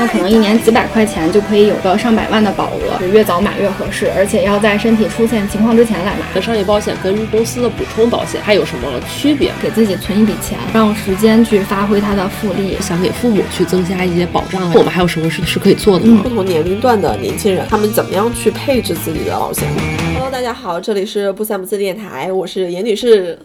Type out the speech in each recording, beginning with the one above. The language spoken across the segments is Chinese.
那可能一年几百块钱就可以有个上百万的保额，越早买越合适，而且要在身体出现情况之前来买。那商业保险跟公司的补充保险还有什么区别？给自己存一笔钱，让时间去发挥它的复利。想给父母去增加一些保障，我们还有什么是是可以做的吗？不同年龄段的年轻人，他们怎么样去配置自己的保险？Hello，大家好，这里是不三不四电台，我是严女士，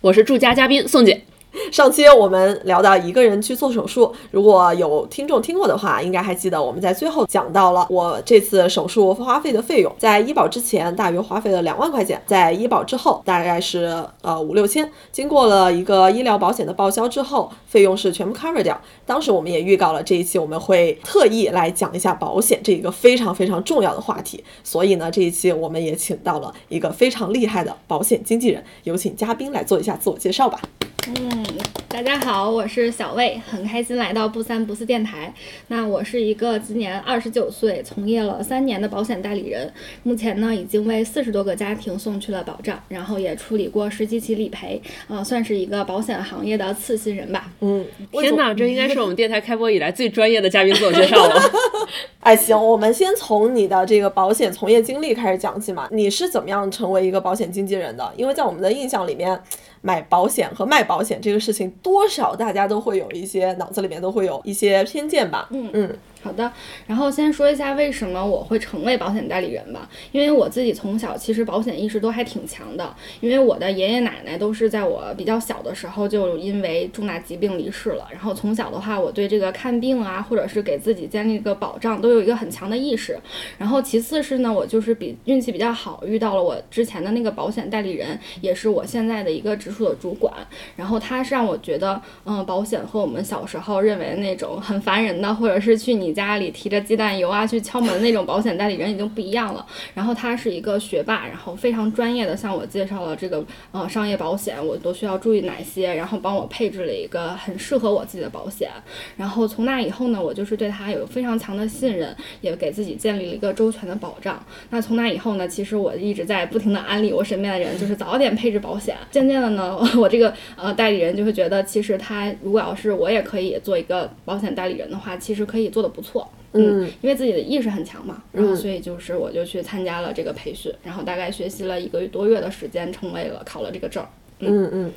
我是驻家嘉宾宋姐。上期我们聊到一个人去做手术，如果有听众听过的话，应该还记得我们在最后讲到了我这次手术花费的费用，在医保之前大约花费了两万块钱，在医保之后大概是呃五六千，经过了一个医疗保险的报销之后，费用是全部 cover 掉。当时我们也预告了这一期我们会特意来讲一下保险这一个非常非常重要的话题，所以呢这一期我们也请到了一个非常厉害的保险经纪人，有请嘉宾来做一下自我介绍吧。嗯，大家好，我是小魏，很开心来到不三不四电台。那我是一个今年二十九岁，从业了三年的保险代理人，目前呢已经为四十多个家庭送去了保障，然后也处理过十几起理赔，呃，算是一个保险行业的次新人吧。嗯，天哪，这应该是我们电台开播以来最专业的嘉宾自我介绍了。哎，行，我们先从你的这个保险从业经历开始讲起嘛。你是怎么样成为一个保险经纪人的？因为在我们的印象里面。买保险和卖保险这个事情，多少大家都会有一些脑子里面都会有一些偏见吧。嗯嗯。好的，然后先说一下为什么我会成为保险代理人吧。因为我自己从小其实保险意识都还挺强的，因为我的爷爷奶奶都是在我比较小的时候就因为重大疾病离世了。然后从小的话，我对这个看病啊，或者是给自己建立一个保障，都有一个很强的意识。然后其次是呢，我就是比运气比较好，遇到了我之前的那个保险代理人，也是我现在的一个直属的主管。然后他是让我觉得，嗯，保险和我们小时候认为那种很烦人的，或者是去你。家里提着鸡蛋油啊去敲门那种保险代理人已经不一样了。然后他是一个学霸，然后非常专业的向我介绍了这个呃商业保险，我都需要注意哪些，然后帮我配置了一个很适合我自己的保险。然后从那以后呢，我就是对他有非常强的信任，也给自己建立了一个周全的保障。那从那以后呢，其实我一直在不停的安利我身边的人，就是早点配置保险。渐渐的呢，我这个呃代理人就会觉得，其实他如果要是我也可以做一个保险代理人的话，其实可以做的不错。嗯，因为自己的意识很强嘛，然后所以就是我就去参加了这个培训，然后大概学习了一个多月的时间，成为了考了这个证。嗯嗯。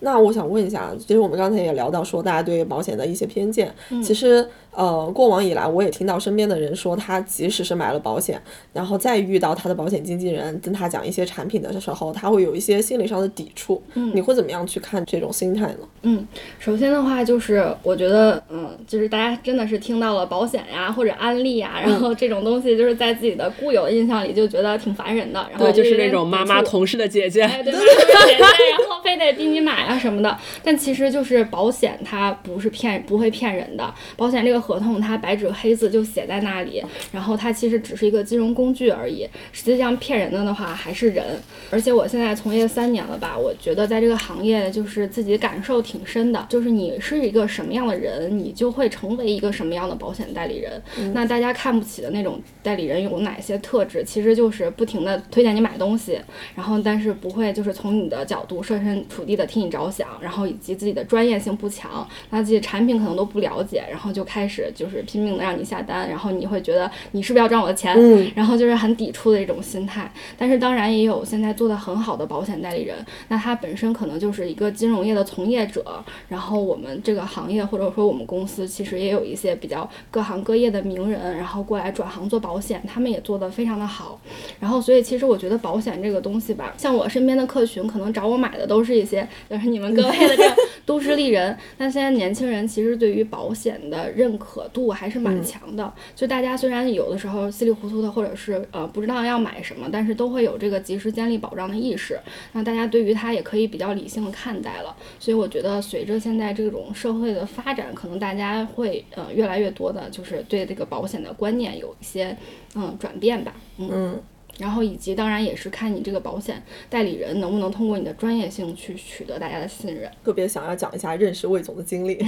那我想问一下，其实我们刚才也聊到说，大家对保险的一些偏见。其实，呃，过往以来，我也听到身边的人说，他即使是买了保险，然后再遇到他的保险经纪人跟他讲一些产品的时候，他会有一些心理上的抵触。嗯，你会怎么样去看这种心态呢？嗯，首先的话就是，我觉得，嗯，就是大家真的是听到了保险呀或者安利呀，然后这种东西就是在自己的固有的印象里就觉得挺烦人的。然后就是那种 妈妈同事的姐姐，对，姐姐，然后非得逼你买。啊什么的，但其实就是保险，它不是骗，不会骗人的。保险这个合同，它白纸黑字就写在那里，然后它其实只是一个金融工具而已。实际上骗人的的话还是人。而且我现在从业三年了吧，我觉得在这个行业就是自己感受挺深的，就是你是一个什么样的人，你就会成为一个什么样的保险代理人。那大家看不起的那种代理人有哪些特质？其实就是不停的推荐你买东西，然后但是不会就是从你的角度设身处地的替你着。着想，然后以及自己的专业性不强，那自己产品可能都不了解，然后就开始就是拼命的让你下单，然后你会觉得你是不是要赚我的钱？嗯，然后就是很抵触的一种心态。但是当然也有现在做的很好的保险代理人，那他本身可能就是一个金融业的从业者，然后我们这个行业或者说我们公司其实也有一些比较各行各业的名人，然后过来转行做保险，他们也做得非常的好。然后所以其实我觉得保险这个东西吧，像我身边的客群可能找我买的都是一些就是。你们各位的这个都市丽人，那现在年轻人其实对于保险的认可度还是蛮强的。就大家虽然有的时候稀里糊涂的，或者是呃不知道要买什么，但是都会有这个及时建立保障的意识。那大家对于它也可以比较理性的看待了。所以我觉得随着现在这种社会的发展，可能大家会呃越来越多的，就是对这个保险的观念有一些嗯转变吧。嗯。然后以及当然也是看你这个保险代理人能不能通过你的专业性去取得大家的信任。特别想要讲一下认识魏总的经历，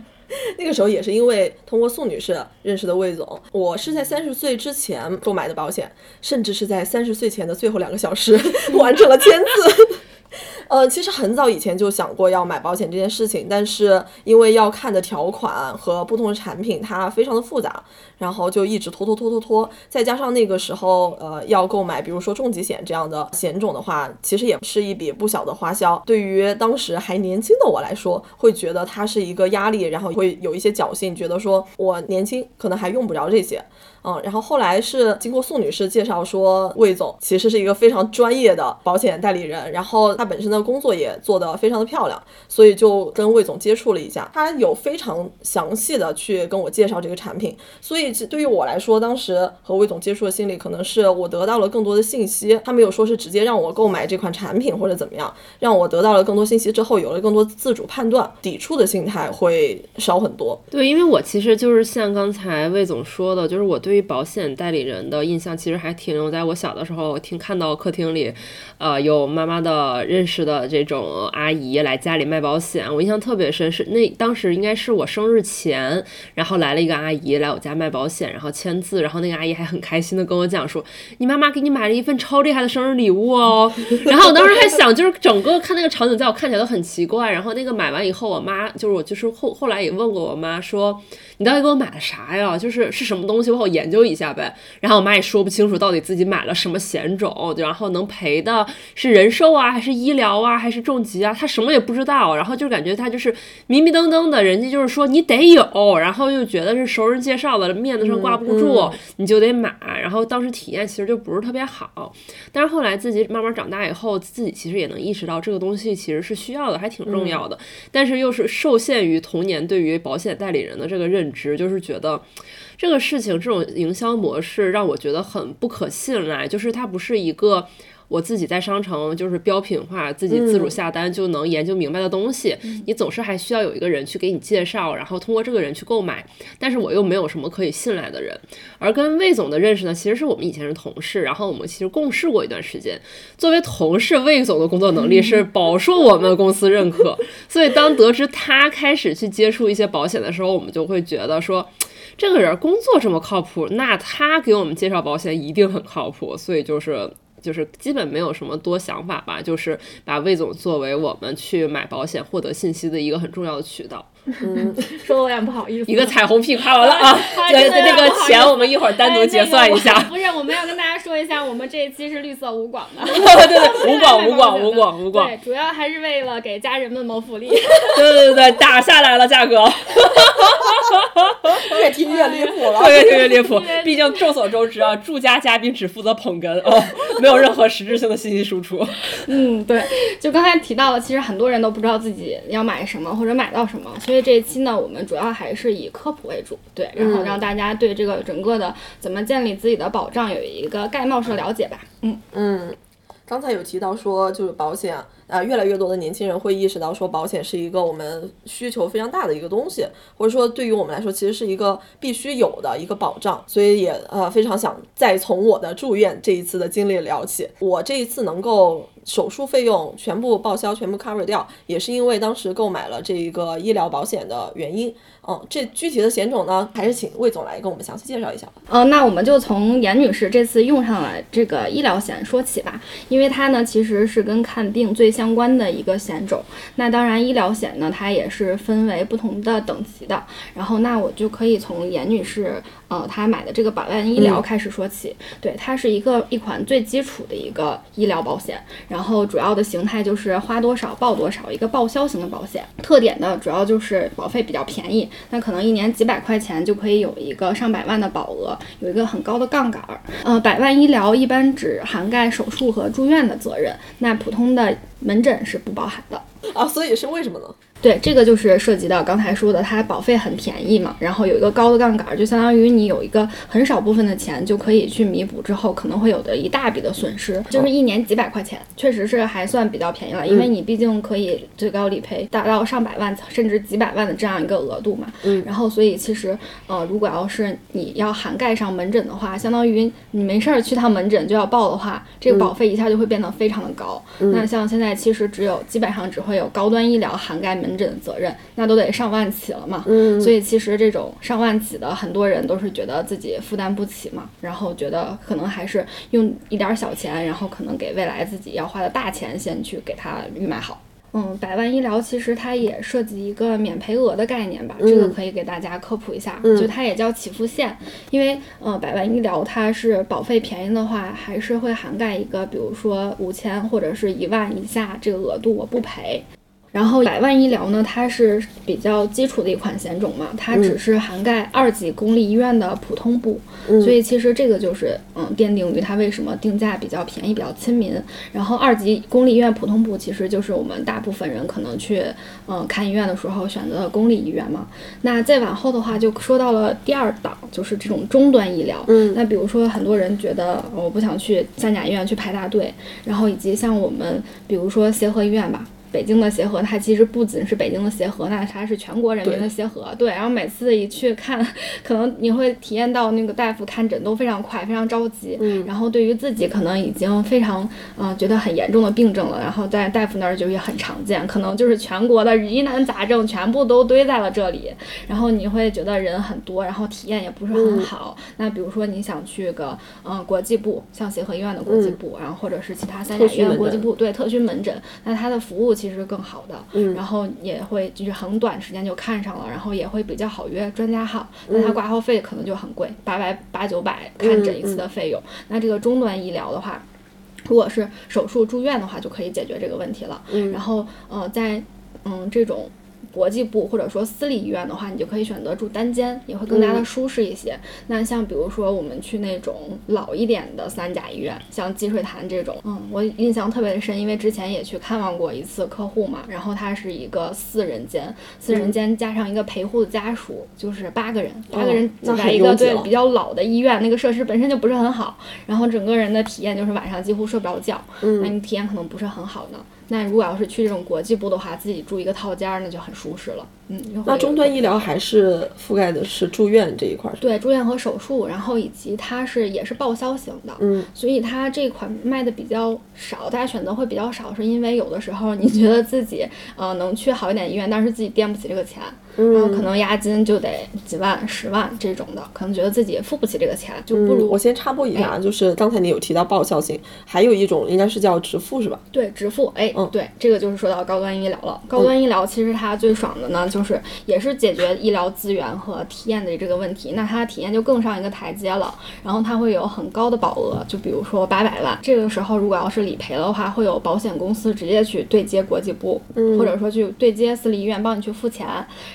那个时候也是因为通过宋女士认识的魏总。我是在三十岁之前购买的保险，甚至是在三十岁前的最后两个小时 完成了签字。呃，其实很早以前就想过要买保险这件事情，但是因为要看的条款和不同的产品它非常的复杂，然后就一直拖拖拖拖拖。再加上那个时候，呃，要购买比如说重疾险这样的险种的话，其实也是一笔不小的花销。对于当时还年轻的我来说，会觉得它是一个压力，然后会有一些侥幸，觉得说我年轻可能还用不着这些。嗯，然后后来是经过宋女士介绍说，魏总其实是一个非常专业的保险代理人，然后他本身的工作也做得非常的漂亮，所以就跟魏总接触了一下，他有非常详细的去跟我介绍这个产品，所以对于我来说，当时和魏总接触的心理可能是我得到了更多的信息，他没有说是直接让我购买这款产品或者怎么样，让我得到了更多信息之后，有了更多自主判断，抵触的心态会少很多。对，因为我其实就是像刚才魏总说的，就是我对于保险代理人的印象其实还停留在我小的时候，听看到客厅里，呃，有妈妈的认识的这种阿姨来家里卖保险，我印象特别深。是那当时应该是我生日前，然后来了一个阿姨来我家卖保险，然后签字，然后那个阿姨还很开心的跟我讲说，你妈妈给你买了一份超厉害的生日礼物哦。然后我当时还想，就是整个看那个场景，在我看起来都很奇怪。然后那个买完以后，我妈就是我就是后后来也问过我妈说。你到底给我买了啥呀？就是是什么东西，我好研究一下呗。然后我妈也说不清楚到底自己买了什么险种，然后能赔的是人寿啊，还是医疗啊，还是重疾啊？她什么也不知道。然后就感觉她就是迷迷瞪瞪的，人家就是说你得有，然后又觉得是熟人介绍的，面子上挂不住，你就得买。然后当时体验其实就不是特别好。但是后来自己慢慢长大以后，自己其实也能意识到这个东西其实是需要的，还挺重要的。但是又是受限于童年对于保险代理人的这个认。值就是觉得这个事情，这种营销模式让我觉得很不可信赖，就是它不是一个。我自己在商城就是标品化，自己自主下单就能研究明白的东西，你总是还需要有一个人去给你介绍，然后通过这个人去购买。但是我又没有什么可以信赖的人。而跟魏总的认识呢，其实是我们以前是同事，然后我们其实共事过一段时间。作为同事，魏总的工作能力是饱受我们公司认可。所以当得知他开始去接触一些保险的时候，我们就会觉得说，这个人工作这么靠谱，那他给我们介绍保险一定很靠谱。所以就是。就是基本没有什么多想法吧，就是把魏总作为我们去买保险、获得信息的一个很重要的渠道。嗯，说的有点不好意思。一个彩虹屁夸完了啊！对，那个钱我们一会儿单独结算一下。不是，我们要跟大家说一下，我们这一期是绿色无广的。对对，无广 无广无广无广。对，主要还是为了给家人们谋福利。对对对打下来了价格。越听越离谱了。越听越离谱，毕竟众所周知啊，住家嘉宾只负责捧哏哦，没有任何实质性的信息输出。嗯，对，就刚才提到了，其实很多人都不知道自己要买什么或者买到什么，所以。这一期呢，我们主要还是以科普为主，对，然后让大家对这个整个的怎么建立自己的保障有一个概貌式的了解吧。嗯嗯，刚才有提到说，就是保险啊，越来越多的年轻人会意识到说，保险是一个我们需求非常大的一个东西，或者说对于我们来说，其实是一个必须有的一个保障，所以也呃非常想再从我的住院这一次的经历聊起，我这一次能够。手术费用全部报销，全部 cover 掉，也是因为当时购买了这一个医疗保险的原因。嗯，这具体的险种呢，还是请魏总来跟我们详细介绍一下吧。嗯，那我们就从严女士这次用上了这个医疗险说起吧，因为它呢其实是跟看病最相关的一个险种。那当然，医疗险呢它也是分为不同的等级的。然后，那我就可以从严女士呃她买的这个百万医疗开始说起。对，它是一个一款最基础的一个医疗保险。然然后主要的形态就是花多少报多少，一个报销型的保险。特点呢，主要就是保费比较便宜，那可能一年几百块钱就可以有一个上百万的保额，有一个很高的杠杆。呃，百万医疗一般只涵盖手术和住院的责任，那普通的门诊是不包含的。啊，所以是为什么呢？对，这个就是涉及到刚才说的，它保费很便宜嘛，然后有一个高的杠杆，就相当于你有一个很少部分的钱就可以去弥补之后可能会有的一大笔的损失，就是一年几百块钱，确实是还算比较便宜了，因为你毕竟可以最高理赔达到上百万甚至几百万的这样一个额度嘛。嗯。然后，所以其实呃，如果要是你要涵盖上门诊的话，相当于你没事儿去趟门诊就要报的话，这个保费一下就会变得非常的高。那像现在其实只有基本上只会有高端医疗涵盖门门诊责任，那都得上万起了嘛。嗯，所以其实这种上万起的，很多人都是觉得自己负担不起嘛，然后觉得可能还是用一点儿小钱，然后可能给未来自己要花的大钱先去给它预买好。嗯，百万医疗其实它也涉及一个免赔额的概念吧，这个可以给大家科普一下，就它也叫起付线，因为呃百万医疗它是保费便宜的话，还是会涵盖一个，比如说五千或者是一万以下这个额度我不赔。然后百万医疗呢，它是比较基础的一款险种嘛，它只是涵盖二级公立医院的普通部，所以其实这个就是嗯奠定于它为什么定价比较便宜、比较亲民。然后二级公立医院普通部其实就是我们大部分人可能去嗯看医院的时候选择的公立医院嘛。那再往后的话，就说到了第二档，就是这种终端医疗。嗯，那比如说很多人觉得我不想去三甲医院去排大队，然后以及像我们比如说协和医院吧。北京的协和，它其实不仅是北京的协和，那它是全国人民的协和。对，然后每次一去看，可能你会体验到那个大夫看诊都非常快，非常着急。嗯。然后对于自己可能已经非常嗯、呃、觉得很严重的病症了，然后在大夫那儿就也很常见，可能就是全国的疑难杂症全部都堆在了这里。然后你会觉得人很多，然后体验也不是很好。嗯、那比如说你想去个嗯、呃、国际部，像协和医院的国际部，嗯、然后或者是其他三甲医院国际部，对特需门诊，那它的服务。其实更好的，嗯，然后也会就是很短时间就看上了，然后也会比较好约专家号，那它挂号费可能就很贵，八百八九百看诊一次的费用。嗯、那这个终端医疗的话，如果是手术住院的话，就可以解决这个问题了。嗯，然后呃，在嗯这种。国际部或者说私立医院的话，你就可以选择住单间，也会更加的舒适一些。嗯、那像比如说我们去那种老一点的三甲医院，像积水潭这种，嗯，我印象特别的深，因为之前也去看望过一次客户嘛，然后他是一个四人间，四人间加上一个陪护的家属，就是八个人，八个人挤在一个、哦、对比较老的医院，那个设施本身就不是很好，然后整个人的体验就是晚上几乎睡不着觉，嗯、那你体验可能不是很好的。那如果要是去这种国际部的话，自己住一个套间儿，那就很舒适了。嗯，那终端医疗还是覆盖的是住院这一块儿。对，住院和手术，然后以及它是也是报销型的。嗯，所以它这款卖的比较少，大家选择会比较少，是因为有的时候你觉得自己呃能去好一点医院，但是自己垫不起这个钱，嗯、然后可能押金就得几万、十万这种的，可能觉得自己付不起这个钱，就不如、嗯、我先插播一下，哎、就是刚才你有提到报销型，还有一种应该是叫直付是吧？对，直付，哎，嗯，对，这个就是说到高端医疗了。高端医疗其实它最爽的呢，就是也是解决医疗资源和体验的这个问题，那它的体验就更上一个台阶了。然后它会有很高的保额，就比如说八百万，这个时候如果要是理赔的话，会有保险公司直接去对接国际部，嗯、或者说去对接私立医院帮你去付钱，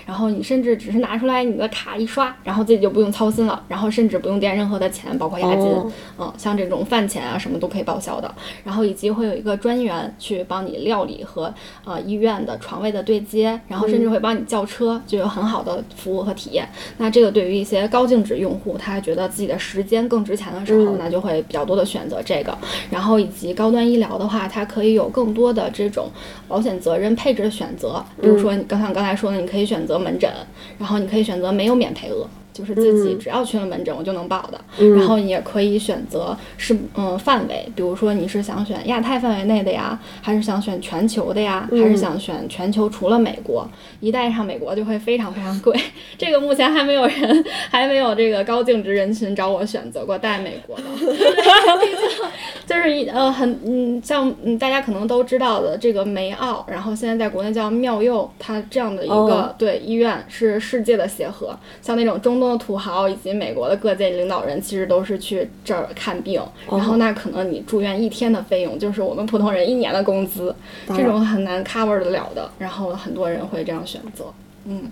然后你甚至只是拿出来你的卡一刷，然后自己就不用操心了，然后甚至不用垫任何的钱，包括押金，哦、嗯，像这种饭钱啊什么都可以报销的。然后以及会有一个专员去帮你料理和呃医院的床位的对接，然后甚至会帮你叫车，就有很好的服务和体验。那这个对于一些高净值用户，他觉得自己的时间更值钱的时候，嗯、那就会比较多的选择这个。然后以及高端医疗的话，它可以有更多的这种保险责任配置的选择，比如说你刚像刚才说的，你可以选择门诊，然后你可以选择没有免赔额。就是自己只要去了门诊，我就能报的。嗯、然后你也可以选择是嗯范围，比如说你是想选亚太范围内的呀，还是想选全球的呀，嗯、还是想选全球除了美国？一带上美国就会非常非常贵。这个目前还没有人，还没有这个高净值人群找我选择过带美国的。就是呃很嗯像嗯大家可能都知道的这个梅奥，然后现在在国内叫妙佑，它这样的一个、哦、对医院是世界的协和，像那种中东的土豪以及美国的各界领导人，其实都是去这儿看病，哦、然后那可能你住院一天的费用就是我们普通人一年的工资，这种很难 cover 得了的，然后很多人会这样选择，嗯。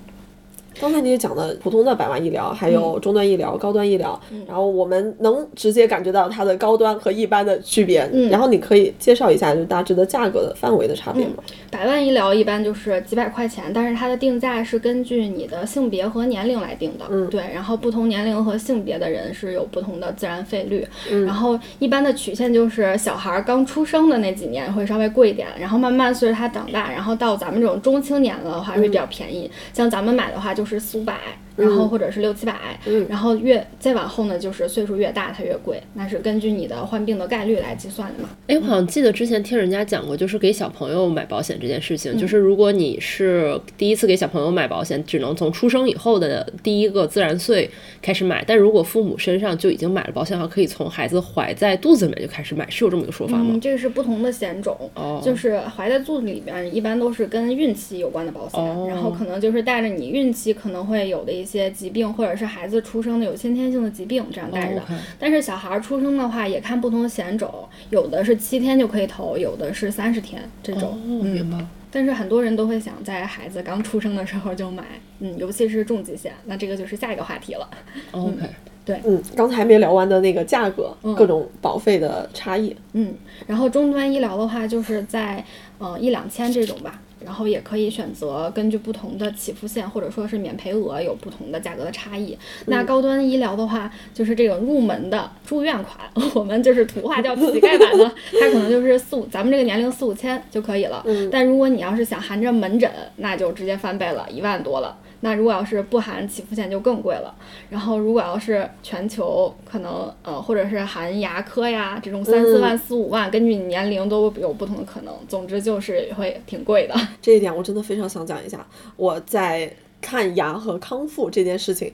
刚才你也讲的普通的百万医疗，还有中端医疗、嗯、高端医疗，嗯、然后我们能直接感觉到它的高端和一般的区别。嗯、然后你可以介绍一下，就大致的价格的范围的差别吗？百万医疗一般就是几百块钱，但是它的定价是根据你的性别和年龄来定的。嗯，对，然后不同年龄和性别的人是有不同的自然费率。嗯，然后一般的曲线就是小孩刚出生的那几年会稍微贵一点，然后慢慢随着他长大，然后到咱们这种中青年了的话会比较便宜。嗯、像咱们买的话就是是苏白。然后或者是六七百，嗯。然后越再往后呢，就是岁数越大它越贵，那是根据你的患病的概率来计算的嘛。哎，我好像记得之前听人家讲过，就是给小朋友买保险这件事嗯情，就是如果你是第一次给小朋友买保险，只能从出生以后的第一个自然岁开始买，但如果父母身上就已经买了保险的话，可以从孩子怀在肚子里面就开始买，是有这么一个说法吗？嗯，这个是不同的险种，哦。就是怀在肚子里边，一般都是跟孕期有关的保险，哦。然后可能就是带着你孕期可能会有的一些疾病，或者是孩子出生的有先天性的疾病这样带着但是小孩儿出生的话，也看不同的险种，有的是七天就可以投，有的是三十天这种。嗯，明白。但是很多人都会想在孩子刚出生的时候就买，嗯，尤其是重疾险，那这个就是下一个话题了。OK，对嗯，刚才没聊完的那个价格，嗯各种保费的差异。嗯，然后终端医疗的话，就是在呃一两千这种吧，然后也可以选择根据不同的起付线或者说是免赔额有不同的价格的差异。那高端医疗的话，就是这种入门的住院款，我们就是土话叫乞丐版的，它可能就是四五，咱们这个年龄四五千就可以了。但如果你要是想含着门诊，那就直接翻倍了，一万多了。那如果要是不含起付线就更贵了，然后如果要是全球可能呃或者是含牙科呀这种三四万四五万，根据你年龄都有不同的可能，总之就是会挺贵的。这一点我真的非常想讲一下。我在看牙和康复这件事情，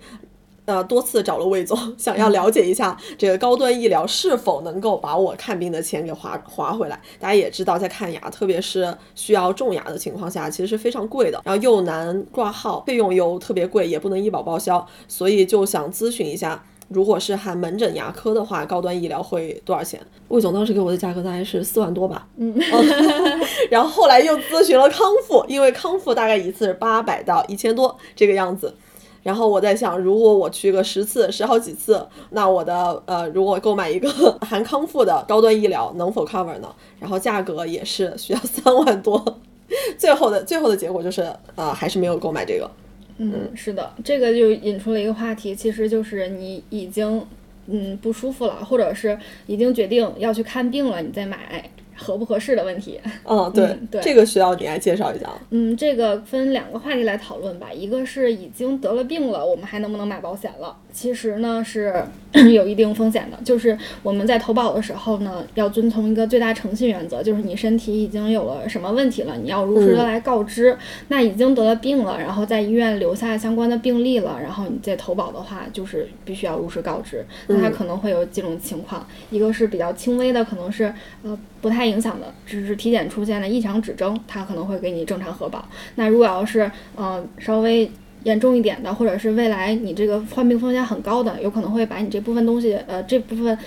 呃，多次找了魏总，想要了解一下这个高端医疗是否能够把我看病的钱给划划回来。大家也知道，在看牙，特别是需要种牙的情况下，其实是非常贵的，然后又难挂号，费用又特别贵，也不能医保报销，所以就想咨询一下。如果是含门诊牙科的话，高端医疗会多少钱？魏总当时给我的价格大概是四万多吧。嗯，然后后来又咨询了康复，因为康复大概一次是八百到一千多这个样子。然后我在想，如果我去个十次、十好几次，那我的呃，如果购买一个 含康复的高端医疗，能否 cover 呢？然后价格也是需要三万多。最后的最后的结果就是，呃，还是没有购买这个。嗯，是的，这个就引出了一个话题，其实就是你已经嗯不舒服了，或者是已经决定要去看病了，你再买合不合适的问题。嗯，对，嗯对这个需要你来介绍一下。嗯，这个分两个话题来讨论吧。一个是已经得了病了，我们还能不能买保险了？其实呢是 有一定风险的，就是我们在投保的时候呢，要遵从一个最大诚信原则，就是你身体已经有了什么问题了，你要如实的来告知。那已经得了病了，然后在医院留下相关的病历了，然后你再投保的话，就是必须要如实告知。那它可能会有几种情况，一个是比较轻微的，可能是呃不太影响的，只是体检出现了异常指征，它可能会给你正常核保。那如果要是呃稍微严重一点的，或者是未来你这个患病风险很高的，有可能会把你这部分东西呃这部分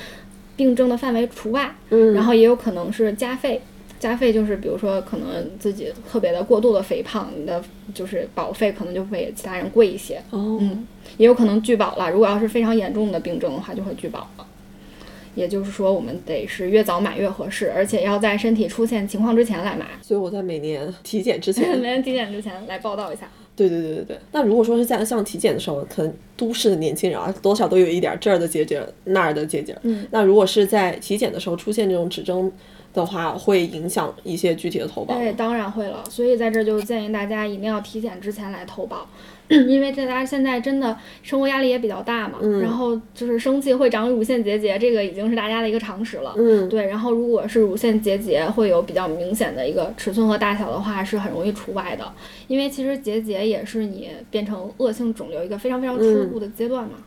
病症的范围除外，嗯然后也有可能是加费。加费就是，比如说，可能自己特别的过度的肥胖，你的就是保费可能就会比其他人贵一些。哦，嗯，也有可能拒保了。如果要是非常严重的病症的话，就会拒保了。也就是说，我们得是越早买越合适，而且要在身体出现情况之前来买，所以我在每年 体检之前 每年体检之前来报道一下。对对对对对。那如果说是在像体检的时候，可能都市的年轻人啊，多少都有一点这儿的结节，那儿的结节。嗯。那如果是在体检的时候出现这种指征的话，会影响一些具体的投保。对，当然会了。所以在这儿就建议大家一定要体检之前来投保，因为大家现在真的生活压力也比较大嘛，嗯然后就是生气会长乳腺结节，这个已经是大家的一个常识了。嗯，对，然后如果是乳腺结节会有比较明显的一个尺寸和大小的话，是很容易除外的，因为其实结节也是你变成恶性肿瘤一个非常非常初步的阶段嘛。嗯，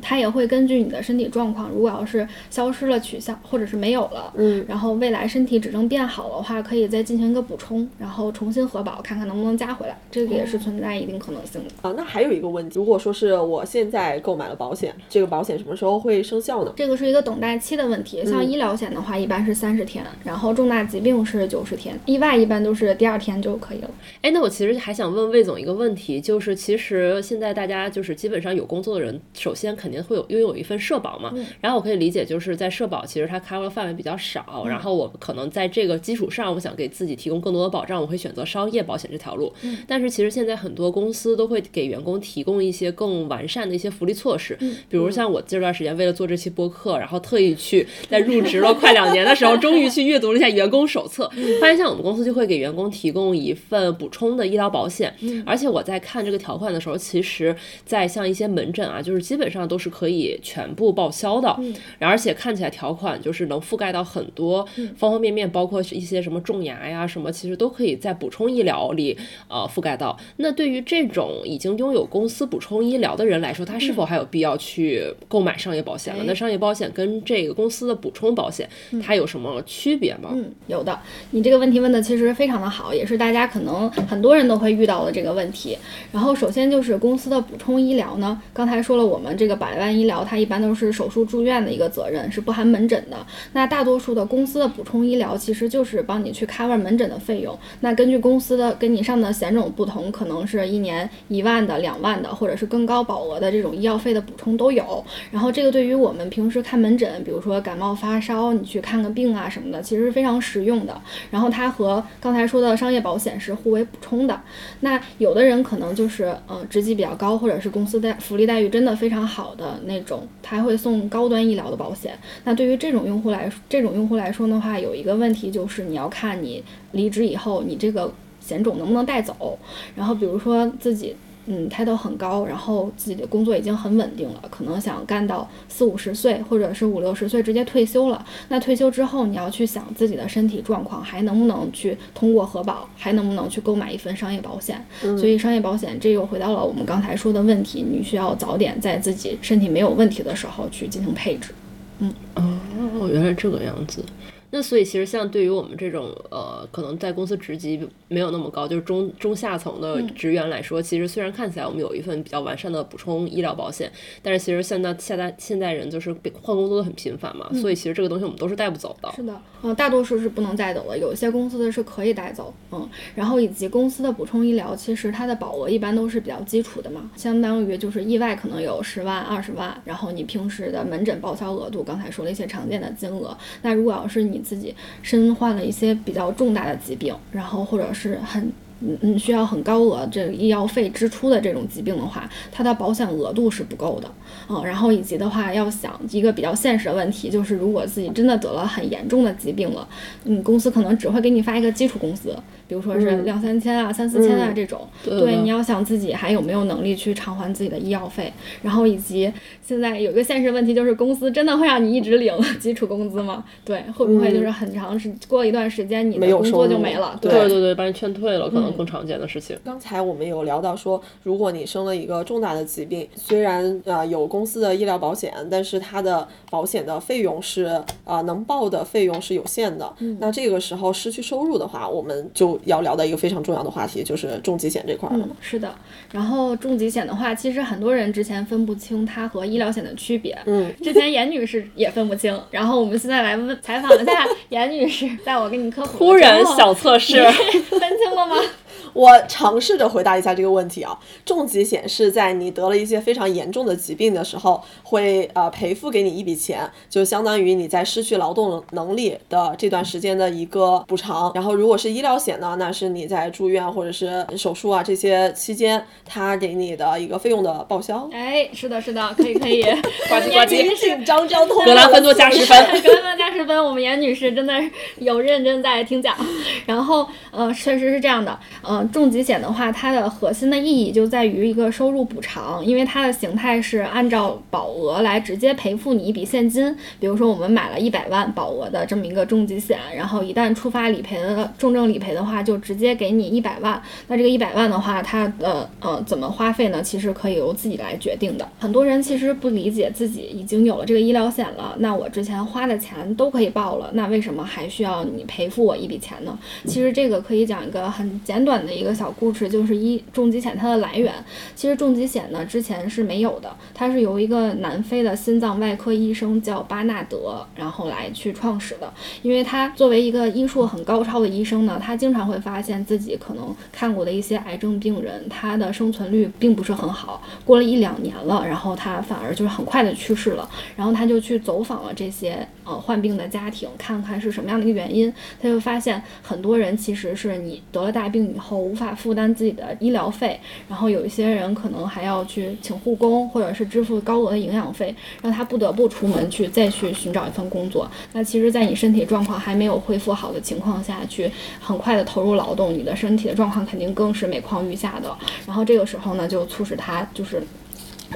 它也会根据你的身体状况，如果要是消失了、取消或者是没有了，嗯，然后未来身体指征变好的话，可以再进行一个补充，然后重新核保，看看能不能加回来，这个也是存在一定可能性的。啊，那还有一个问题，如果说是我现在购买了保险，这个保险什么时候会生效呢？这个是一个等待期的问题，像医疗险的话，一般是三十天，然后重大疾病是九十天，意外一般都是第二天就可以了。哎，那我其实还想问魏总一个问题，就是其实现在大家就是基本上有工作的人，首先先肯定会有拥有一份社保嘛，然后我可以理解就是在社保其实它 cover 范围比较少，然后我可能在这个基础上，我想给自己提供更多的保障，我会选择商业保险这条路。但是其实现在很多公司都会给员工提供一些更完善的一些福利措施，比如像我这段时间为了做这期播客，然后特意去在入职了快两年的时候，终于去阅读了一下员工手册，发现像我们公司就会给员工提供一份补充的医疗保险，而且我在看这个条款的时候，其实，在像一些门诊啊，就是基本上都是可以全部报销的，而且看起来条款就是能覆盖到很多方方面面，包括一些什么种牙呀什么，其实都可以在补充医疗里呃覆盖到。那对于这种已经拥有公司补充医疗的人来说，他是否还有必要去购买商业保险了？那商业保险跟这个公司的补充保险，它有什么区别吗？嗯，有的。你这个问题问的其实非常的好，也是大家可能很多人都会遇到的这个问题。然后首先就是公司的补充医疗呢，刚才说了，我们这这个百万医疗它一般都是手术住院的一个责任，是不含门诊的。那大多数的公司的补充医疗其实就是帮你去 cover 门诊的费用。那根据公司的跟你上的险种不同，可能是一年一万的、两万的，或者是更高保额的这种医药费的补充都有。然后这个对于我们平时看门诊，比如说感冒发烧，你去看个病啊什么的，其实是非常实用的。然后它和刚才说的商业保险是互为补充的。那有的人可能就是呃职级比较高，或者是公司待福利待遇真的非常好好的那种，他会送高端医疗的保险。那对于这种用户来说这种用户来说的话，有一个问题就是你要看你离职以后你这个险种能不能带走。然后比如说自己。嗯，title 很高，然后自己的工作已经很稳定了，可能想干到四五十岁，或者是五六十岁直接退休了。那退休之后，你要去想自己的身体状况，还能不能去通过核保，还能不能去购买一份商业保险？所以商业保险这又回到了我们刚才说的问题，你需要早点在自己身体没有问题的时候去进行配置。嗯，哦，原来这个样子。那所以其实像对于我们这种呃，可能在公司职级没有那么高，就是中中下层的职员来说，其实虽然看起来我们有一份比较完善的补充医疗保险，但是其实现在现在现在人就是换工作都很频繁嘛，所以其实这个东西我们都是带不走的。是的，嗯，大多数是不能带走的，有一些公司的是可以带走，嗯，然后以及公司的补充医疗，其实它的保额一般都是比较基础的嘛，相当于就是意外可能有十万二十万，然后你平时的门诊报销额度，刚才说了一些常见的金额，那如果要是你自己身患了一些比较重大的疾病，然后或者是很。嗯嗯，需要很高额这个医药费支出的这种疾病的话，它的保险额度是不够的，嗯，然后以及的话，要想一个比较现实的问题，就是如果自己真的得了很严重的疾病了，嗯，公司可能只会给你发一个基础工资，比如说是两三千啊、三四千啊这种，对，你要想自己还有没有能力去偿还自己的医药费，然后以及现在有一个现实问题，就是公司真的会让你一直领基础工资吗？对，会不会就是很长时过一段时间你的工作就没了？对对对，把你劝退了，可能。更常见的事情。刚才我们有聊到说，如果你生了一个重大的疾病，虽然呃有公司的医疗保险，但是它的保险的费用是呃能报的费用是有限的。那这个时候失去收入的话，我们就要聊到一个非常重要的话题，就是重疾险这块了。是的，然后重疾险的话，其实很多人之前分不清它和医疗险的区别。嗯，之前严女士也分不清，然后我们现在来问采访一下 严女士，在我给你科普突然小测试，分清了吗？我尝试着回答一下这个问题啊，重疾险是在你得了一些非常严重的疾病的时候，会呃赔付给你一笔钱，就相当于你在失去劳动能力的这段时间的一个补偿。然后如果是医疗险呢，那是你在住院或者是手术啊这些期间，他给你的一个费用的报销。哎，是的，是的，可以可以，呱唧呱唧，紧张交通，格兰芬多加十分，格兰芬多加十分，我们严女士真的有认真在听讲。然后呃，确实是这样的，嗯。重疾险的话，它的核心的意义就在于一个收入补偿，因为它的形态是按照保额来直接赔付你一笔现金。比如说，我们买了一百万保额的这么一个重疾险，然后一旦触发理赔的重症理赔的话，就直接给你一百万。那这个一百万的话，它的呃怎么花费呢？其实可以由自己来决定的。很多人其实不理解自己已经有了这个医疗险了，那我之前花的钱都可以报了，那为什么还需要你赔付我一笔钱呢？其实这个可以讲一个很简短的。一个小故事，就是一重疾险它的来源。其实重疾险呢之前是没有的，它是由一个南非的心脏外科医生叫巴纳德，然后来去创始的。因为他作为一个医术很高超的医生呢，他经常会发现自己可能看过的一些癌症病人，他的生存率并不是很好，过了一两年了，然后他反而就是很快的去世了。然后他就去走访了这些呃患病的家庭，看看是什么样的一个原因。他就发现很多人其实是你得了大病以后无法负担自己的医疗费，然后有一些人可能还要去请护工，或者是支付高额的营养费，让他不得不出门去再去寻找一份工作。那其实，在你身体状况还没有恢复好的情况下去很快的投入劳动，你的身体的状况肯定更是每况愈下的。然后这个时候呢，就促使他就是。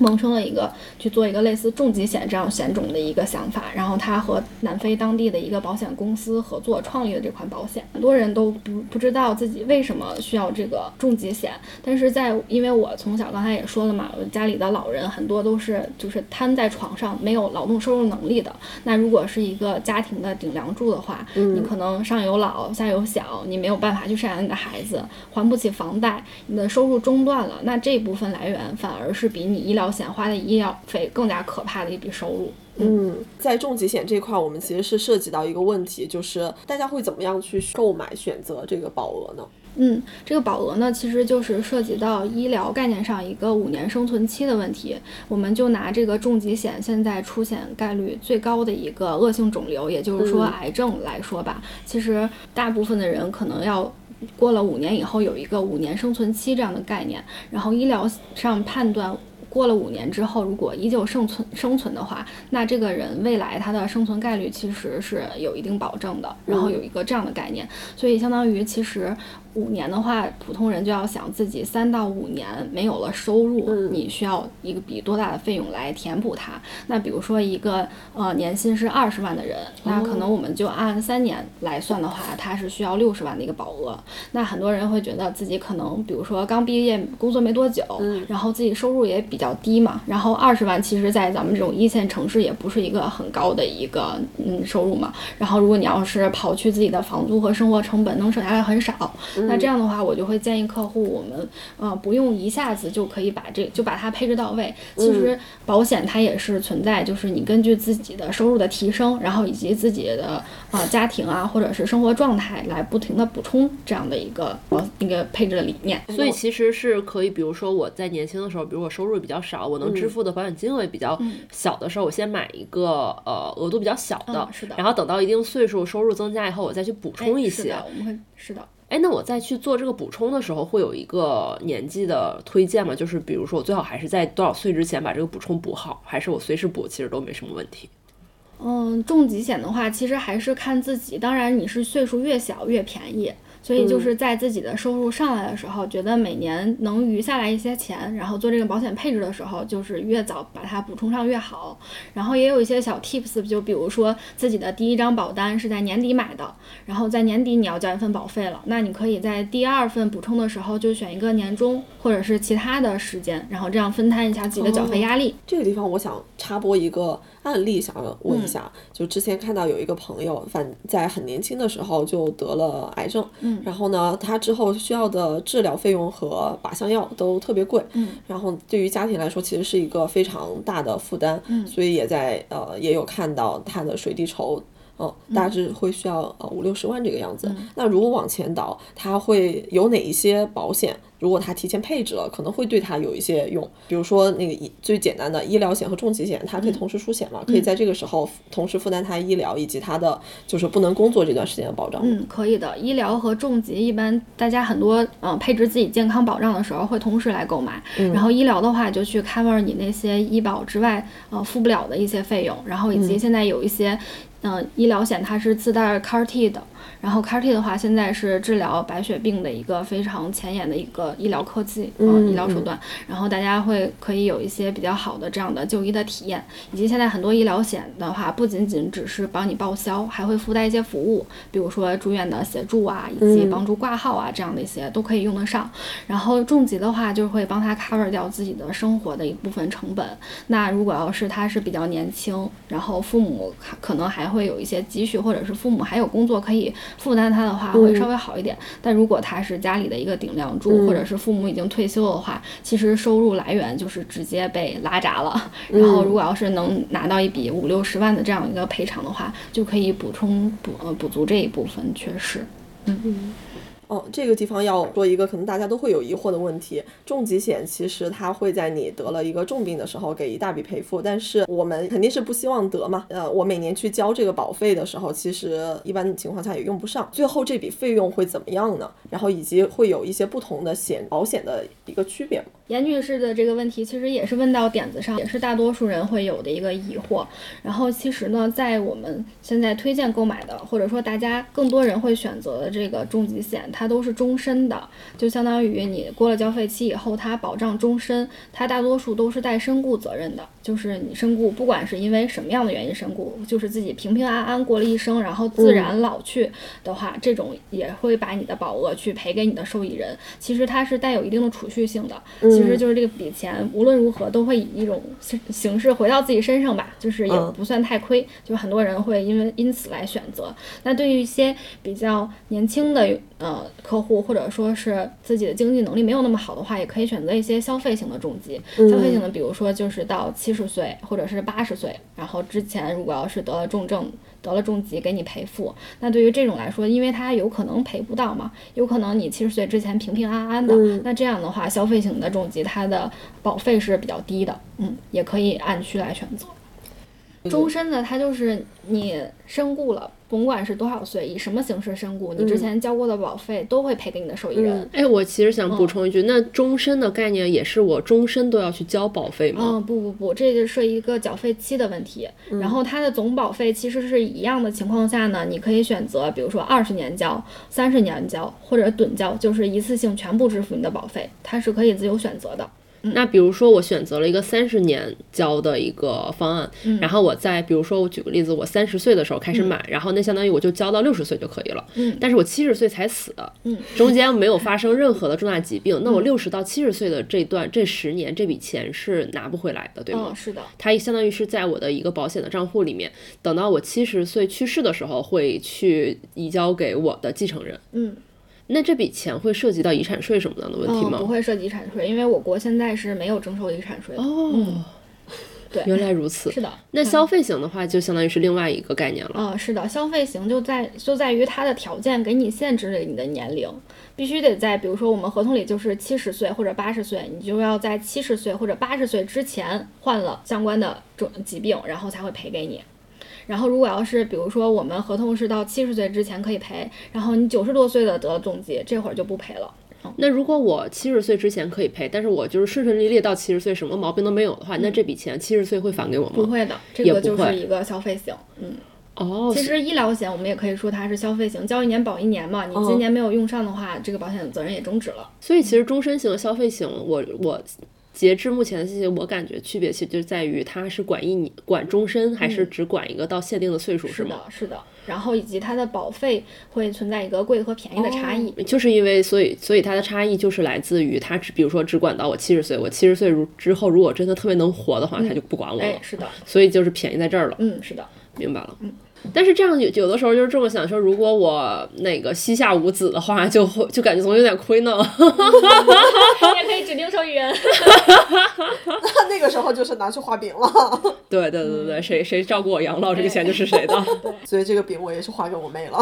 萌生了一个去做一个类似重疾险这样险种的一个想法，然后他和南非当地的一个保险公司合作创立了这款保险。很多人都不不知道自己为什么需要这个重疾险，但是在因为我从小刚才也说了嘛，我家里的老人很多都是就是瘫在床上没有劳动收入能力的。那如果是一个家庭的顶梁柱的话，你可能上有老下有小，你没有办法去赡养你的孩子，还不起房贷，你的收入中断了，那这部分来源反而是比你医疗。险花的医药费更加可怕的一笔收入。嗯，在重疾险这块，我们其实是涉及到一个问题，就是大家会怎么样去购买、选择这个保额呢？嗯，这个保额呢，其实就是涉及到医疗概念上一个五年生存期的问题。我们就拿这个重疾险现在出险概率最高的一个恶性肿瘤，也就是说癌症来说吧，其实大部分的人可能要。过了五年以后，有一个五年生存期这样的概念，然后医疗上判断。过了五年之后，如果依旧生存生存的话，那这个人未来他的生存概率其实是有一定保证的。然后有一个这样的概念，所以相当于其实。五年的话，普通人就要想自己三到五年没有了收入，你需要一个笔多大的费用来填补它？那比如说一个呃年薪是二十万的人，那可能我们就按三年来算的话，他是需要六十万的一个保额。那很多人会觉得自己可能比如说刚毕业工作没多久，然后自己收入也比较低嘛，然后二十万其实在咱们这种一线城市也不是一个很高的一个嗯收入嘛。然后如果你要是刨去自己的房租和生活成本，能省下来很少。那这样的话，我就会建议客户，我们呃不用一下子就可以把这就把它配置到位。其实保险它也是存在，就是你根据自己的收入的提升，然后以及自己的呃家庭啊或者是生活状态来不停的补充这样的一个保那个配置的理念。所以其实是可以，比如说我在年轻的时候，比如我收入比较少，我能支付的保险金额比较小的时候，我先买一个呃额度比较小的，是的。然后等到一定岁数，收入增加以后，我再去补充一些。我们会是的。哎，那我在去做这个补充的时候，会有一个年纪的推荐吗？就是比如说，我最好还是在多少岁之前把这个补充补好，还是我随时补，其实都没什么问题。嗯，重疾险的话，其实还是看自己。当然，你是岁数越小越便宜。所以就是在自己的收入上来的时候，觉得每年能余下来一些钱，然后做这个保险配置的时候，就是越早把它补充上越好。然后也有一些小 tips，就比如说自己的第一张保单是在年底买的，然后在年底你要交一份保费了，那你可以在第二份补充的时候就选一个年终或者是其他的时间，然后这样分摊一下自己的缴费压力。这个地方我想插播一个。案例想要问一下，就之前看到有一个朋友，反在很年轻的时候就得了癌症，嗯，然后呢，他之后需要的治疗费用和靶向药都特别贵，嗯，然后对于家庭来说其实是一个非常大的负担，嗯，所以也在呃也有看到他的水滴筹。哦，大致会需要呃五六十万这个样子。那如果往前倒，它会有哪一些保险？如果他提前配置了，可能会对他有一些用。比如说那个最简单的医疗险和重疾险，它可以同时出险嘛？可以在这个时候同时负担他医疗以及他的就是不能工作这段时间的保障。嗯，可以的。医疗和重疾一般大家很多嗯配置自己健康保障的时候会同时来购买。然后医疗的话就去 cover 你那些医保之外呃付不了的一些费用。然后以及现在有一些。嗯，医疗险它是自带 CAR T 的，然后 CAR T 的话，现在是治疗白血病的一个非常前沿的一个医疗科技嗯医疗手段，然后大家会可以有一些比较好的这样的就医的体验，以及现在很多医疗险的话，不仅仅只是帮你报销，还会附带一些服务，比如说住院的协助啊，以及嗯帮助挂号啊这样的一些都可以用得上。然后重疾的话，就会帮他 cover 掉自己的生活的一部分成本。那如果要是他是比较年轻，然后父母可可能还会有一些积蓄，或者是父母还有工作可以负担他的话，会稍微好一点。但如果他是家里的一个顶梁柱，嗯或者是父母已经退休的话，其实收入来源就是直接被拉闸了。然后如果要是能拿到一笔五六十万的这样一个赔偿的话，就可以补充补呃补足这一部分缺失。哦，这个地方要说一个可能大家都会有疑惑的问题：重疾险其实它会在你得了一个重病的时候给一大笔赔付，但是我们肯定是不希望得嘛。呃，我每年去交这个保费的时候，其实一般情况下也用不上，最后这笔费用会怎么样呢？然后以及会有一些不同的险保险的一个区别？严女士的这个问题其实也是问到点子上，也是大多数人会有的一个疑惑。然后其实呢，在我们现在推荐购买的，或者说大家更多人会选择的这个重疾险，它都是终身的，就相当于你过了交费期以后，它保障终身，它大多数都是带身故责任的，就是你身故，不管是因为什么样的原因身故，就是自己平平安安过了一生，然后自然老去的话，这种也会把你的保额去赔给你的受益人。其实它是带有一定的储蓄性的，其实就是这个笔钱无论如何都会以一种形形式回到自己身上吧，就是也嗯不算太亏。就很多人会因为因此来选择。那对于一些比较年轻的呃客户，或者说是自己的经济能力没有那么好的话，也可以选择一些消费型的重疾。消费型的，比如说就是到七十岁或者是八十岁，然后之前如果要是得了重症。得了重疾给你赔付，那对于这种来说，因为它有可能赔不到嘛，有可能你七十岁之前平平安安的，那这样的话，消费型的重疾它的保费是比较低的，嗯，也可以按需来选择。终身的，它就是你身故了，甭管是多少岁，以什么形式身故，你之前交过的保费都会赔给你的受益人。哎，我其实想补充一句，那终身的概念也是我终身都要去交保费吗？嗯，不不不，这就是一个缴费期的问题。然后它的总保费其实是一样的情况下呢，你可以选择，比如说二十年交、三十年交或者趸交，就是一次性全部支付你的保费，它是可以自由选择的。那比如说我选择了一个三十年交的一个方案，然后我在比如说我举个例子，我三十岁的时候开始买，然后那相当于我就交到六十岁就可以了。嗯但是我七十岁才死，嗯，中间没有发生任何的重大疾病，那我六十到七十岁的这段这十年这笔钱是拿不回来的，对吗？嗯，是的，它相当于是在我的一个保险的账户里面，等到我七十岁去世的时候会去移交给我的继承人。嗯。那这笔钱会涉及到遗产税什么样的问题嗯，吗？不会涉及遗产税，因为我国现在是没有征收遗产税的。哦，对，原来如此。是的。那消费型的话，就相当于是另外一个概念了。嗯，是的，消费型就在就在于它的条件给你限制了你的年龄，必须得在比如说我们合同里就是七十岁或者八十岁，你就要在七十岁或者八十岁之前患了相关的种疾病，然后才会赔给你。然后如果要是比如说我们合同是到七十岁之前可以赔，然后你九十多岁的得了重疾，这会儿就不赔了。那如果我七十岁之前可以赔，但是我就是顺顺利利到七十岁，什么毛病都没有的话，那这笔钱七十岁会返给我吗？不会的，这个就是一个消费型。嗯，哦，其实医疗险我们也可以说它是消费型，交一年保一年嘛。你今年没有用上的话，这个保险责任也终止了。所以其实终身型和消费型，我我截至目前的信息，我感觉区别其实就在于它是管一年管终身，还是只管一个到限定的岁数，是吗？的，是的。然后以及它的保费会存在一个贵和便宜的差异。就是因为，所以，所以它的差异就是来自于它只，比如说只管到我七十岁，我七十岁如之后，如果真的特别能活的话，它就不管我了。哎，是的，所以就是便宜在这儿了。嗯，是的。明白了。嗯。但是这样有有的时候就是这么想说，如果我那个膝下无子的话，就会就感觉总有点亏呢。也可以指定受益人。那 那个时候就是拿去画饼了。对对对对，谁谁照顾我养老，这个钱就是谁的。所以这个饼我也是画给我妹了。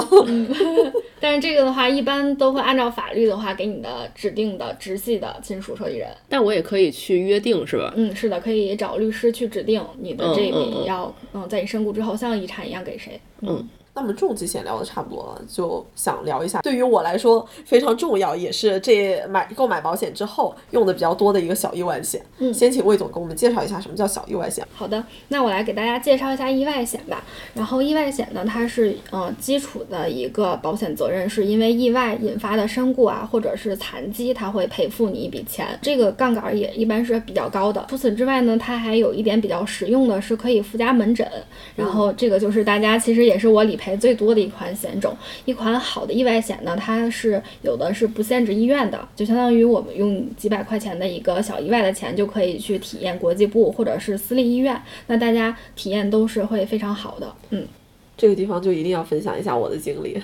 但是这个的话，一般都会按照法律的话，给你的指定的直系的亲属受益人。但我也可以去约定，是吧？嗯，是的，可以找律师去指定你的这嗯嗯嗯笔要嗯在你身故之后像遗产一样给谁。嗯，那么重疾险聊的差不多了，就想聊一下，对于我来说非常重要，也是这买购买保险之后用的比较多的一个小意外险。嗯，先请魏总给我们介绍一下什么叫小意外险。好的，那我来给大家介绍一下意外险吧。然后意外险呢，它是呃基础的一个保险责任，是因为意外引发的身故啊，或者是残疾，它会赔付你一笔钱。这个杠杆也一般是比较高的。除此之外呢，它还有一点比较实用的是可以附加门诊。然后这个就是大家其实也是我理赔。赔最多的一款险种，一款好的意外险呢，它是有的是不限制医院的，就相当于我们用几百块钱的一个小意外的钱就可以去体验国际部或者是私立医院，那大家体验都是会非常好的。嗯，这个地方就一定要分享一下我的经历。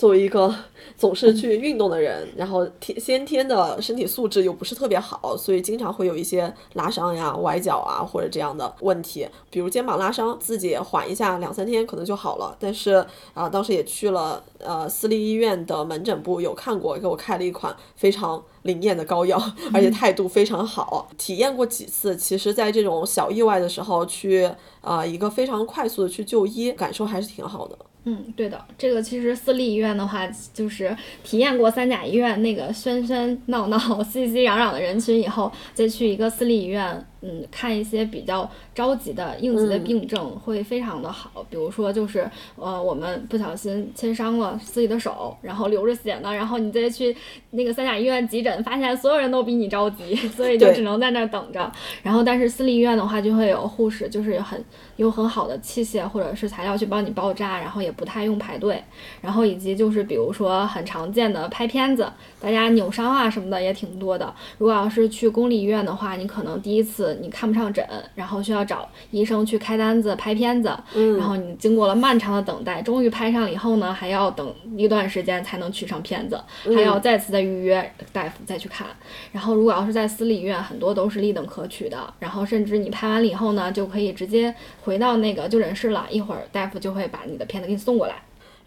作为一个总是去运动的人，然后天先天的身体素质又不是特别好，所以经常会有一些拉伤呀、崴脚啊或者这样的问题。比如肩膀拉伤，自己缓一下两三天可能就好了。但是啊，当时也去了呃私立医院的门诊部，有看过，给我开了一款非常灵验的膏药，而且态度非常好。体验过几次，其实在这种小意外的时候去啊一个非常快速的去就医，感受还是挺好的。嗯，对的，这个其实私立医院的话，就是体验过三甲医院那个喧喧闹闹、熙熙攘攘的人群以后，再去一个私立医院。嗯，看一些比较着急的应急的病症会非常的好，比如说就是呃，我们不小心切伤了自己的手，然后流着血呢，然后你再去那个三甲医院急诊，发现所有人都比你着急，所以就只能在那儿等着。然后但是私立医院的话，就会有护士，就是有很有很好的器械或者是材料去帮你包扎，然后也不太用排队。然后以及就是比如说很常见的拍片子，大家扭伤啊什么的也挺多的。如果要是去公立医院的话，你可能第一次。你看不上诊，然后需要找医生去开单子拍片子，然后你经过了漫长的等待，终于拍上了以后呢，还要等一段时间才能取上片子，还要再次的预约大夫再去看。然后如果要是在私立医院，很多都是立等可取的，然后甚至你拍完了以后呢，就可以直接回到那个就诊室了，一会儿大夫就会把你的片子给你送过来。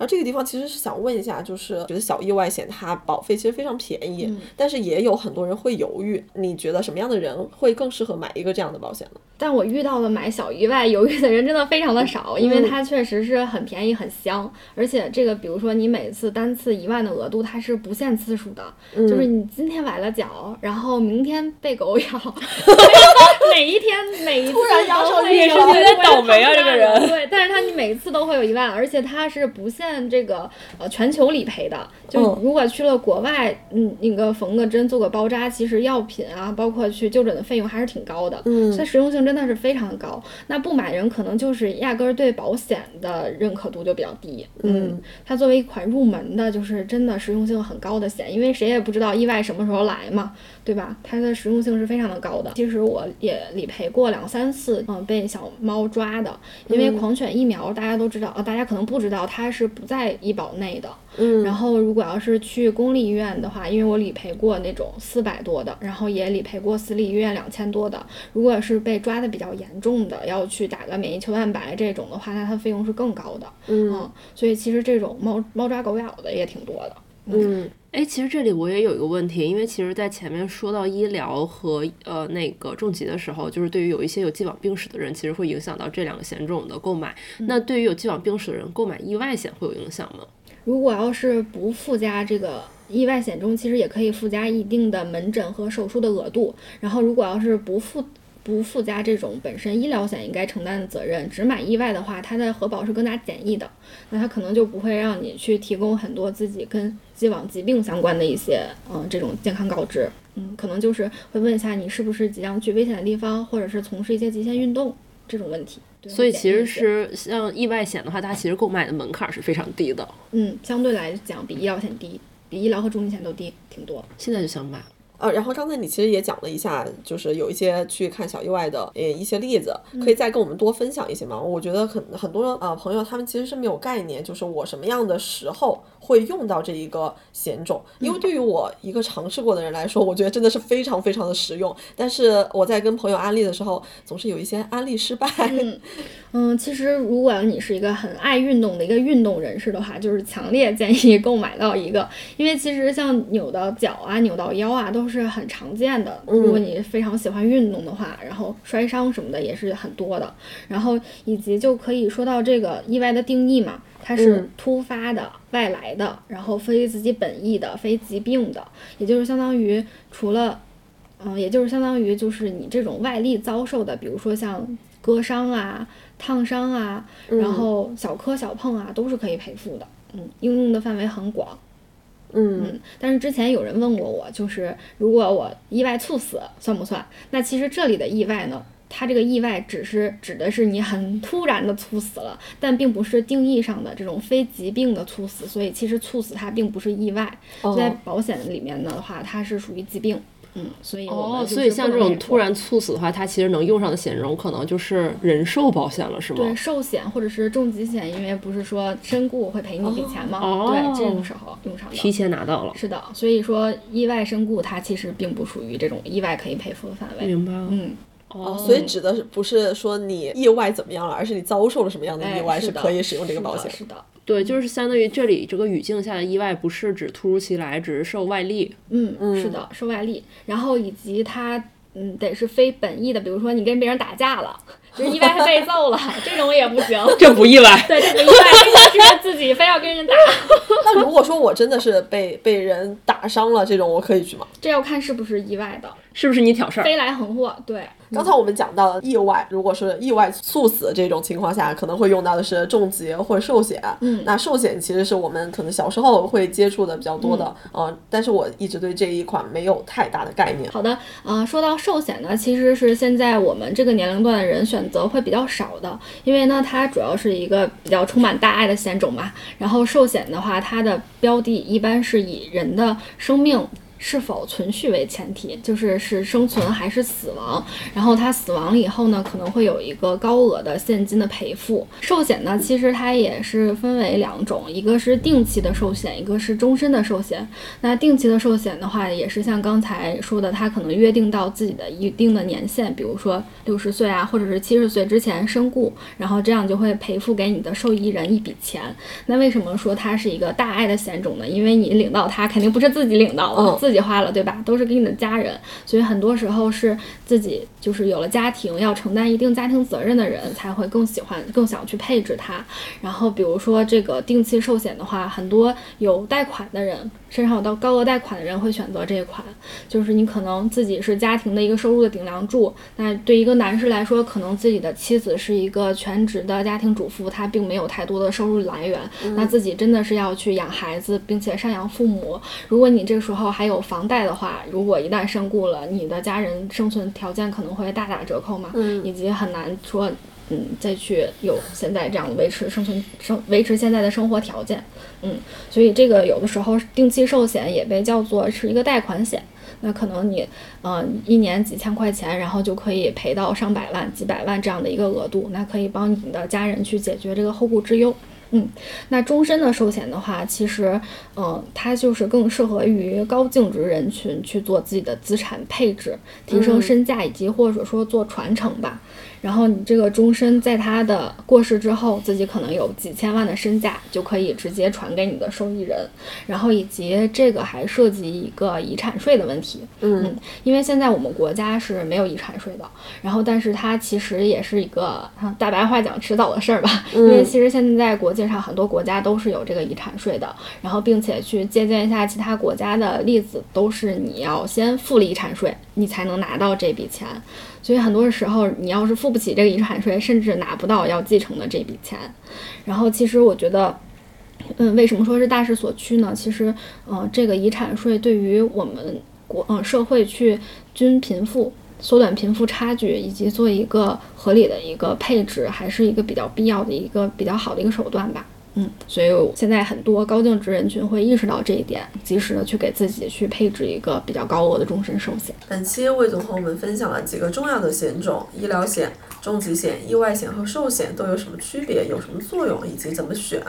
然后这个地方其实是想问一下，就是觉得小意外险它保费其实非常便宜，但是也有很多人会犹豫。你觉得什么样的人会更适合买一个这样的保险呢？但我遇到了买小意外犹豫的人真的非常的少，因为它确实是很便宜很香，而且这个比如说你每次单次一万的额度，它是不限次数的，就是你今天崴了脚，然后明天被狗咬，每一天每一次突然腰受也是有点倒霉啊这个人。对，但是它你每一次都会有一万，而且它是不限。这个呃全球理赔的，就如果去了国外，嗯，那个缝个针做个包扎，其实药品啊，包括去就诊的费用还是挺高的，嗯，它实用性真的是非常高。那不买人可能就是压根儿对保险的认可度就比较低，嗯，它作为一款入门的，就是真的实用性很高的险，因为谁也不知道意外什么时候来嘛，对吧？它的实用性是非常的高的。其实我也理赔过两三次，嗯，被小猫抓的，因为狂犬疫苗大家都知道，呃，大家可能不知道它是。不在医保内的，嗯，然后如果要是去公立医院的话，因为我理赔过那种四百多的，然后也理赔过私立医院两千多的。如果是被抓的比较严重的，要去打个免疫球蛋白这种的话，那它费用是更高的，嗯，所以其实这种猫猫抓狗咬的也挺多的，嗯。哎，其实这里我也有一个问题，因为其实，在前面说到医疗和呃那个重疾的时候，就是对于有一些有既往病史的人，其实会影响到这两个险种的购买。那对于有既往病史的人购买意外险会有影响吗？如果要是不附加这个意外险中，其实也可以附加一定的门诊和手术的额度。然后，如果要是不附不附加这种本身医疗险应该承担的责任，只买意外的话，它的核保是更加简易的，那它可能就不会让你去提供很多自己跟既往疾病相关的一些嗯这种健康告知，嗯，可能就是会问一下你是不是即将去危险的地方，或者是从事一些极限运动。这种问题。所以其实是像意外险的话，它其实购买的门槛是非常低的，嗯，相对来讲比医疗险低，比医疗和重疾险都低挺多。现在就想买。呃，然后刚才你其实也讲了一下，就是有一些去看小意外的呃一些例子，可以再跟我们多分享一些吗？我觉得很很多呃朋友他们其实是没有概念，就是我什么样的时候会用到这一个险种，因为对于我一个尝试过的人来说，我觉得真的是非常非常的实用。但是我在跟朋友安利的时候，总是有一些安利失败。嗯，其实如果你是一个很爱运动的一个运动人士的话，就是强烈建议购买到一个，因为其实像扭到脚啊、扭到腰啊都是很常见的。如果你非常喜欢运动的话，然后摔伤什么的也是很多的。然后以及就可以说到这个意外的定义嘛，它是突发的、外来的，然后非自己本意的、非疾病的，也就是相当于除了，嗯，也就是相当于就是你这种外力遭受的，比如说像割伤啊。烫伤啊，然后小磕小碰啊，都是可以赔付的。嗯，应用的范围很广。嗯，但是之前有人问过我，就是如果我意外猝死算不算？那其实这里的意外呢，它这个意外只是指的是你很突然的猝死了，但并不是定义上的这种非疾病的猝死。所以其实猝死它并不是意外，在保险里面的话，它是属于疾病。嗯，所以哦，所以像这种突然猝死的话，它其实能用上的险种可能就是人寿保险了，是吗？对，寿险或者是重疾险，因为不是说身故会赔你一笔钱吗？哦，对，这种时候用上的，提前拿到了。是的，所以说意外身故它其实并不属于这种意外可以赔付的范围。明白了。嗯，哦，所以指的是不是说你意外怎么样了，而是你遭受了什么样的意外是可以使用这个保险？是的。对，就是相当于这里这个语境下的意外，不是指突如其来，只是受外力。嗯嗯，是的，受外力。然后以及它，嗯，得是非本意的，比如说你跟别人打架了，就是意外被揍了，这种也不行。这不意外。对，这不意外，这个是自己非要跟人打。那如果说我真的是被被人打伤了，这种我可以去吗？这要看是不是意外的，是不是你挑事儿，飞来横祸。对。刚才我们讲到了意外，如果是意外猝死这种情况下，可能会用到的是重疾或者寿险。嗯，那寿险其实是我们可能小时候会接触的比较多的，呃，但是我一直对这一款没有太大的概念。好的，呃，说到寿险呢，其实是现在我们这个年龄段的人选择会比较少的，因为呢，它主要是一个比较充满大爱的险种嘛。然后寿险的话，它的标的一般是以人的生命。是否存续为前提，就是是生存还是死亡。然后他死亡了以后呢，可能会有一个高额的现金的赔付。寿险呢，其实它也是分为两种，一个是定期的寿险，一个是终身的寿险。那定期的寿险的话，也是像刚才说的，它可能约定到自己的一定的年限，比如说六十岁啊，或者是七十岁之前身故，然后这样就会赔付给你的受益人一笔钱。那为什么说它是一个大爱的险种呢？因为你领到它，肯定不是自己领到的，自计划了，对吧？都是给你的家人，所以很多时候是自己就是有了家庭，要承担一定家庭责任的人才会更喜欢、更想去配置它。然后比如说这个定期寿险的话，很多有贷款的人。身上有到高额贷款的人会选择这一款，就是你可能自己是家庭的一个收入的顶梁柱。那对一个男士来说，可能自己的妻子是一个全职的家庭主妇，她并没有太多的收入来源，那自己真的是要去养孩子，并且赡养父母。如果你这时候还有房贷的话，如果一旦身故了，你的家人生存条件可能会大打折扣嘛，以及很难说。嗯，再去有现在这样维持生存生维持现在的生活条件，嗯，所以这个有的时候定期寿险也被叫做是一个贷款险，那可能你嗯一年几千块钱，然后就可以赔到上百万、几百万这样的一个额度，那可以帮你的家人去解决这个后顾之忧，嗯，那终身的寿险的话，其实嗯它就是更适合于高净值人群去做自己的资产配置、提升身价以及或者说做传承吧。然后你这个终身在他的过世之后，自己可能有几千万的身价，就可以直接传给你的受益人。然后以及这个还涉及一个遗产税的问题，嗯，因为现在我们国家是没有遗产税的。然后，但是它其实也是一个大白话讲迟早的事儿吧，因为其实现在国际上很多国家都是有这个遗产税的。然后，并且去借鉴一下其他国家的例子，都是你要先付了遗产税，你才能拿到这笔钱。所以很多时候，你要是付不起这个遗产税，甚至拿不到要继承的这笔钱。然后，其实我觉得，嗯，为什么说是大势所趋呢？其实，嗯，这个遗产税对于我们国嗯社会去均贫富、缩短贫富差距，以及做一个合理的一个配置，还是一个比较必要的一个比较好的一个手段吧。嗯，所以现在很多高净值人群会意识到这一点，及时的去给自己去配置一个比较高额的终身寿险。本期魏总和我们分享了几个重要的险种：医疗险、重疾险、意外险和寿险都有什么区别，有什么作用，以及怎么选。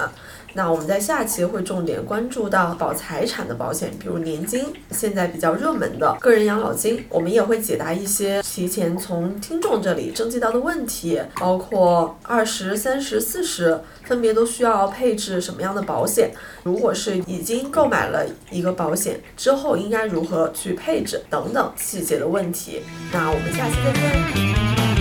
那我们在下期会重点关注到保财产的保险，比如年金，现在比较热门的个人养老金。我们也会解答一些提前从听众这里征集到的问题，包括二十三十四十分别都需要配置什么样的保险。如果是已经购买了一个保险之后，应该如何去配置等等细节的问题。那我们下期再见。